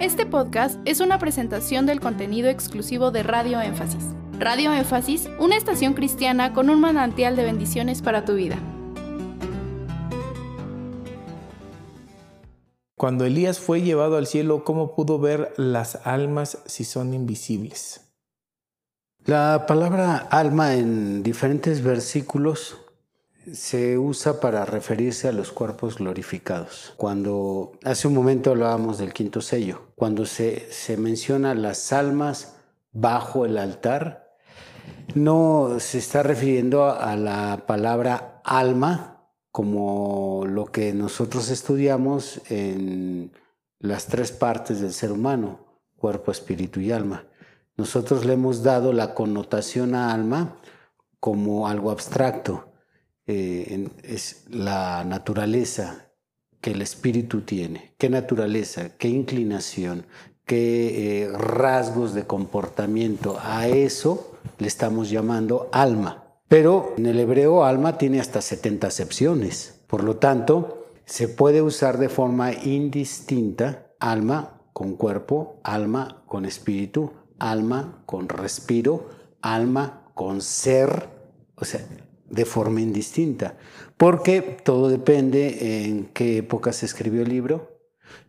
Este podcast es una presentación del contenido exclusivo de Radio Énfasis. Radio Énfasis, una estación cristiana con un manantial de bendiciones para tu vida. Cuando Elías fue llevado al cielo, ¿cómo pudo ver las almas si son invisibles? La palabra alma en diferentes versículos se usa para referirse a los cuerpos glorificados. Cuando hace un momento hablábamos del quinto sello, cuando se, se menciona las almas bajo el altar, no se está refiriendo a la palabra alma como lo que nosotros estudiamos en las tres partes del ser humano, cuerpo, espíritu y alma. Nosotros le hemos dado la connotación a alma como algo abstracto eh, es la naturaleza que el espíritu tiene, qué naturaleza, qué inclinación, qué eh, rasgos de comportamiento. A eso le estamos llamando alma. Pero en el hebreo alma tiene hasta 70 acepciones. Por lo tanto, se puede usar de forma indistinta alma con cuerpo, alma con espíritu, alma con respiro, alma con ser. O sea, de forma indistinta, porque todo depende en qué época se escribió el libro,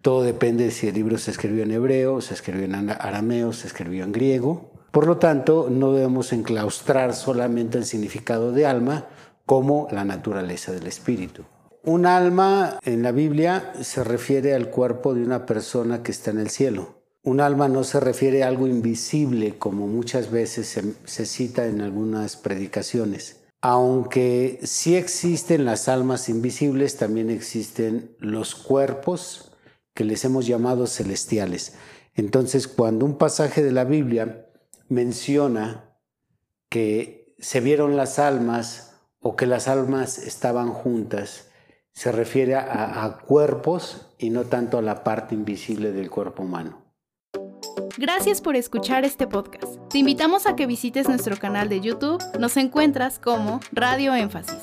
todo depende de si el libro se escribió en hebreo, se escribió en arameo, se escribió en griego. Por lo tanto, no debemos enclaustrar solamente el significado de alma como la naturaleza del espíritu. Un alma en la Biblia se refiere al cuerpo de una persona que está en el cielo. Un alma no se refiere a algo invisible como muchas veces se cita en algunas predicaciones aunque sí existen las almas invisibles, también existen los cuerpos que les hemos llamado celestiales. Entonces, cuando un pasaje de la Biblia menciona que se vieron las almas o que las almas estaban juntas, se refiere a, cuerpos y no tanto a la parte invisible del cuerpo humano. Gracias por escuchar este podcast. Te invitamos a que visites nuestro canal de YouTube. Nos encuentras como Radio Énfasis.